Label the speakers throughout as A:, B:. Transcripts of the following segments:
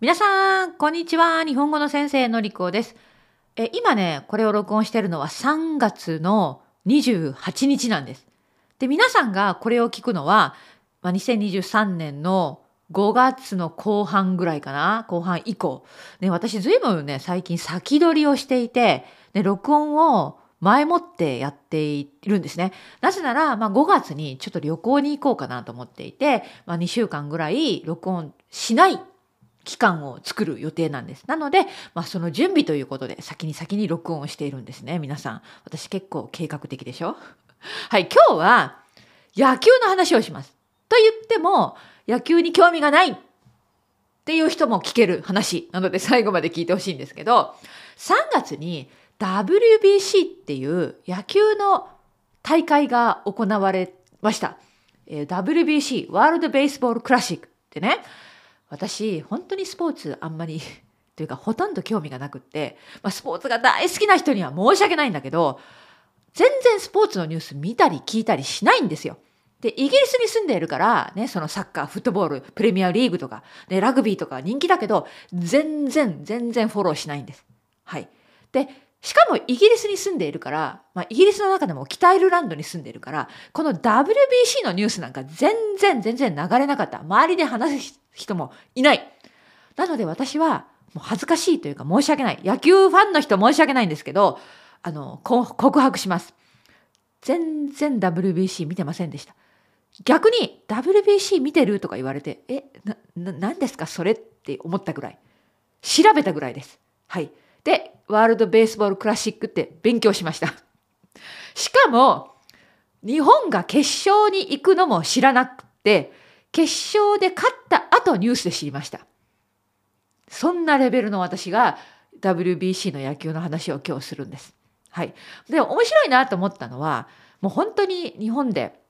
A: 皆さん、こんにちは。日本語の先生のりこです。え、今ね、これを録音してるのは3月の28日なんです。で、皆さんがこれを聞くのは、まあ、2023年の5月の後半ぐらいかな後半以降。ね、私ずいぶんね、最近先取りをしていて、ね、録音を前もってやっているんですね。なぜなら、まあ、5月にちょっと旅行に行こうかなと思っていて、まあ、2週間ぐらい録音しない期間を作る予定なんです。なので、まあ、その準備ということで先に先に録音をしているんですね。皆さん。私結構計画的でしょ？はい、今日は野球の話をします。と言っても、野球に興味がないっていう人も聞ける話なので最後まで聞いてほしいんですけど、3月に WBC っていう野球の大会が行われました。え WBC、ワールドベースボールクラシックってね、私本当にスポーツあんまり というかほとんど興味がなくって、まあ、スポーツが大好きな人には申し訳ないんだけど全然スポーツのニュース見たり聞いたりしないんですよ。でイギリスに住んでいるからねそのサッカーフットボールプレミアリーグとか、ね、ラグビーとか人気だけど全然全然フォローしないんです。はい、でしかもイギリスに住んでいるから、まあ、イギリスの中でも北アイルランドに住んでいるからこの WBC のニュースなんか全然全然流れなかった周りで話す人もいない。なので私はもう恥ずかしいというか申し訳ない。野球ファンの人申し訳ないんですけど、あの、告白します。全然 WBC 見てませんでした。逆に WBC 見てるとか言われて、え、な、な、何ですかそれって思ったぐらい。調べたぐらいです。はい。ワールドベースボールクラシックって勉強しました。しかも、日本が決勝に行くのも知らなくて、決勝で勝った後ニュースで知りました。そんなレベルの私が WBC の野球の話を今日するんです。はい。で、面白いなと思ったのは、もう本当に日本で、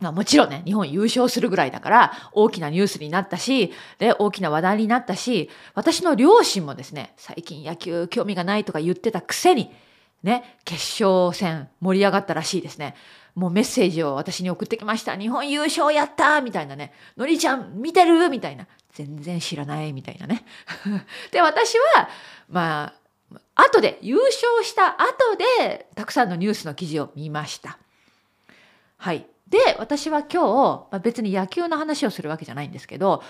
A: まあもちろんね、日本優勝するぐらいだから大きなニュースになったし、で、大きな話題になったし、私の両親もですね、最近野球興味がないとか言ってたくせに、ね、決勝戦盛り上がったらしいですね。もうメッセージを私に送ってきました。日本優勝やったみたいなね。のりちゃん見てるみたいな。全然知らないみたいなね。で、私は、まあ、後で、優勝した後で、たくさんのニュースの記事を見ました。はい。で、私は今日、まあ、別に野球の話をするわけじゃないんですけど、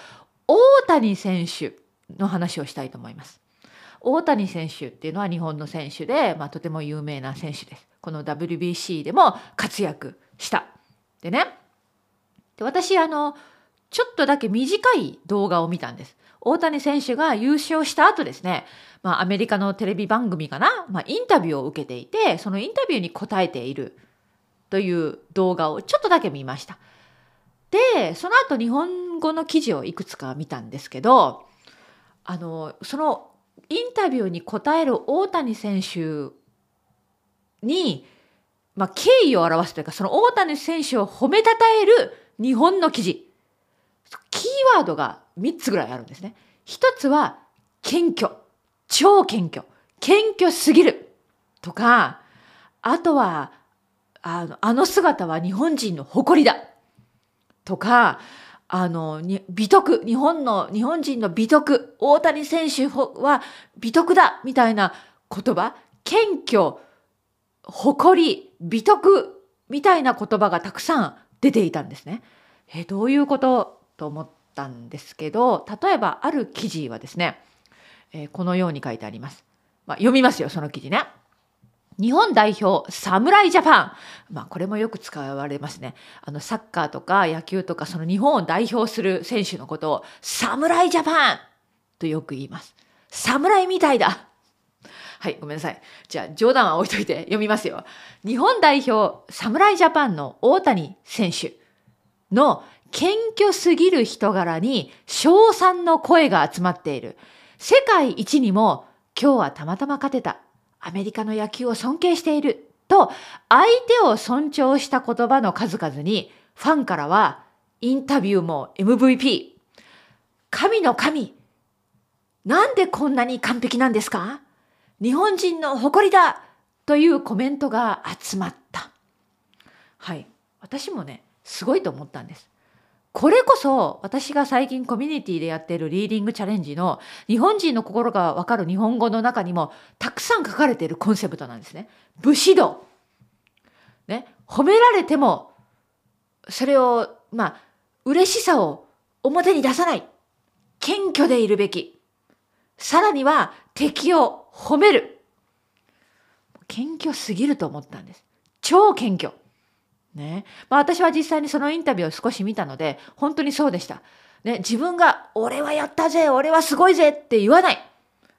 A: 大谷選手の話をしたいと思います。大谷選手っていうのは日本の選手で、まあ、とても有名な選手です。この WBC でも活躍した。でねで私あのちょっとだけ短い動画を見たんです。大谷選手が優勝した後ですね、まあ、アメリカのテレビ番組かな、まあ、インタビューを受けていてそのインタビューに答えているという動画をちょっとだけ見ました。でその後日本語の記事をいくつか見たんですけどあのそのインタビューに答える大谷選手に、まあ、敬意を表すというかその大谷選手を褒めたたえる日本の記事キーワードが3つぐらいあるんですね。一つは謙虚超謙虚謙虚すぎるとかあとはあのあの姿は日本人の誇りだとかあの、美徳、日本の、日本人の美徳、大谷選手は美徳だみたいな言葉、謙虚、誇り、美徳みたいな言葉がたくさん出ていたんですね。え、どういうこと？と思ったんですけど、例えばある記事はですね、えー、このように書いてあります。まあ、読みますよ、その記事ね。日本代表、侍ジャパン。まあ、これもよく使われますね。あの、サッカーとか野球とか、その日本を代表する選手のことを、侍ジャパンとよく言います。侍みたいだ。はい、ごめんなさい。じゃあ、冗談は置いといて読みますよ。日本代表、侍ジャパンの大谷選手の謙虚すぎる人柄に称賛の声が集まっている。世界一にも今日はたまたま勝てた。アメリカの野球を尊敬していると相手を尊重した言葉の数々にファンからはインタビューも MVP 神の神なんでこんなに完璧なんですか？日本人の誇りだというコメントが集まった。はい。私もね、すごいと思ったんです。これこそ私が最近コミュニティでやっているリーディングチャレンジの日本人の心がわかる日本語の中にもたくさん書かれているコンセプトなんですね。武士道。ね、褒められてもそれをまあ嬉しさを表に出さない。謙虚でいるべき。さらには敵を褒める。謙虚すぎると思ったんです。超謙虚。ね。まあ私は実際にそのインタビューを少し見たので、本当にそうでした。ね、自分が、俺はやったぜ、俺はすごいぜって言わない。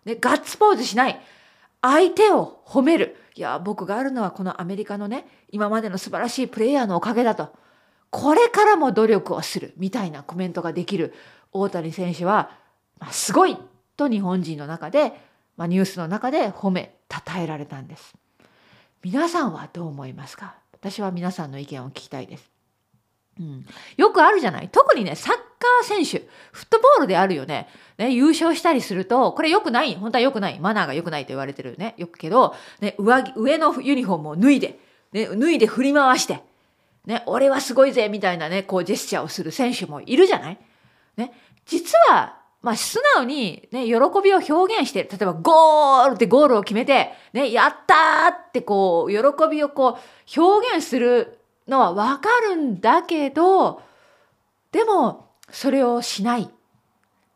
A: ね、ガッツポーズしない。相手を褒める。いや、僕があるのはこのアメリカのね、今までの素晴らしいプレイヤーのおかげだと。これからも努力をする。みたいなコメントができる大谷選手は、まあ、すごいと日本人の中で、まあ、ニュースの中で褒め、称えられたんです。皆さんはどう思いますか？私は皆さんの意見を聞きたいです。うん、よくあるじゃない？特にね、サッカー選手、フットボールであるよね。ね、優勝したりすると、これ良くない？本当は良くない。マナーが良くないと言われてるね。よくけど、ね、上着、上のユニフォームを脱いで、ね、脱いで振り回して、ね、俺はすごいぜみたいなね、こうジェスチャーをする選手もいるじゃない？ね、実はまあ、素直にね、喜びを表現して例えばゴールってゴールを決めて、ね、やったーってこう、喜びをこう、表現するのはわかるんだけど、でも、それをしない。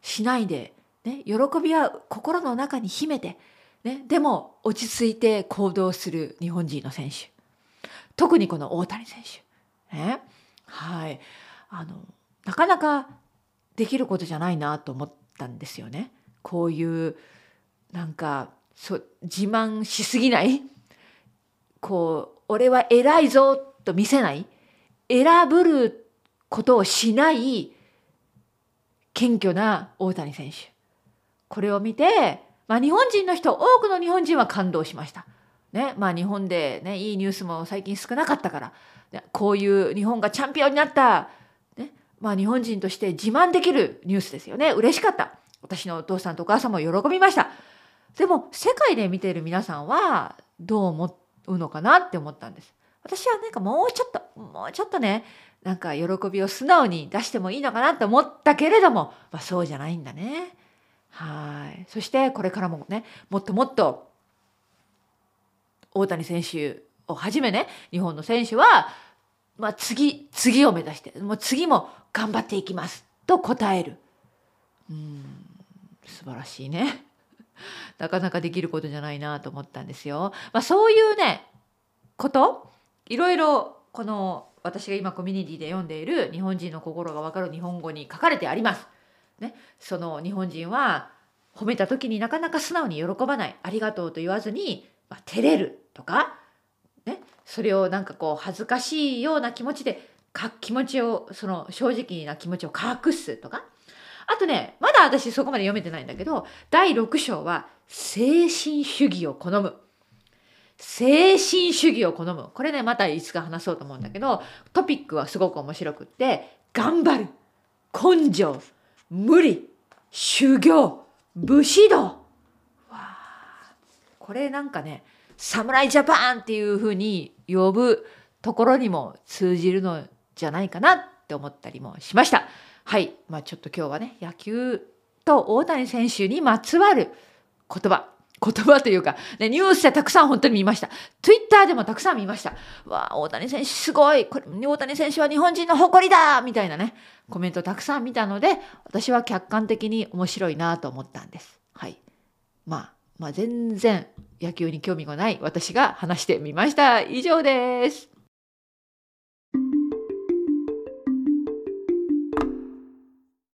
A: しないで、ね、喜びは心の中に秘めて、ね、でも落ち着いて行動する日本人の選手。特にこの大谷選手。ね、はい。あの、なかなかできることじゃないなと思ったんですよね。こういうなんかそ自慢しすぎない？こう俺は偉いぞと見せない？選ぶることをしない？謙虚な大谷選手。これを見て、まあ、日本人の人多くの日本人は感動しました。ねまあ、日本で、ね、いいニュースも最近少なかったから、ね、こういう日本がチャンピオンになったまあ日本人として自慢できるニュースですよね。嬉しかった。私のお父さんとお母さんも喜びました。でも世界で見ている皆さんはどう思うのかなって思ったんです。私はなんかもうちょっと、もうちょっとね、なんか喜びを素直に出してもいいのかなって思ったけれども、まあそうじゃないんだね。はい。そしてこれからもね、もっともっと大谷選手をはじめね、日本の選手はまあ、次、次を目指して、もう次も頑張っていきますと答える。うん、素晴らしいね。なかなかできることじゃないなと思ったんですよ。まあ、そういうね、こと、いろいろこの私が今コミュニティで読んでいる日本人の心がわかる日本語に書かれてあります。ね、その日本人は褒めた時になかなか素直に喜ばない、ありがとうと言わずに、まあ、照れるとか、ね、それをなんかこう恥ずかしいような気持ちでか気持ちをその正直な気持ちを隠すとか。あとねまだ私そこまで読めてないんだけど第6章は精神主義を好む。精神主義を好む。これねまたいつか話そうと思うんだけどトピックはすごく面白くって頑張る根性無理修行武士道。わこれなんかね侍ジャパンっていうふうに呼ぶところにも通じるのじゃないかなって思ったりもしました。はい。まあちょっと今日はね、野球と大谷選手にまつわる言葉。言葉というか、ね、ニュースでたくさん本当に見ました。Twitter でもたくさん見ました。わあ、大谷選手すごいこれ大谷選手は日本人の誇りだみたいなね、コメントたくさん見たので、私は客観的に面白いなと思ったんです。はい。まあ、まあ全然野球に興味がない私が話してみました。以上です。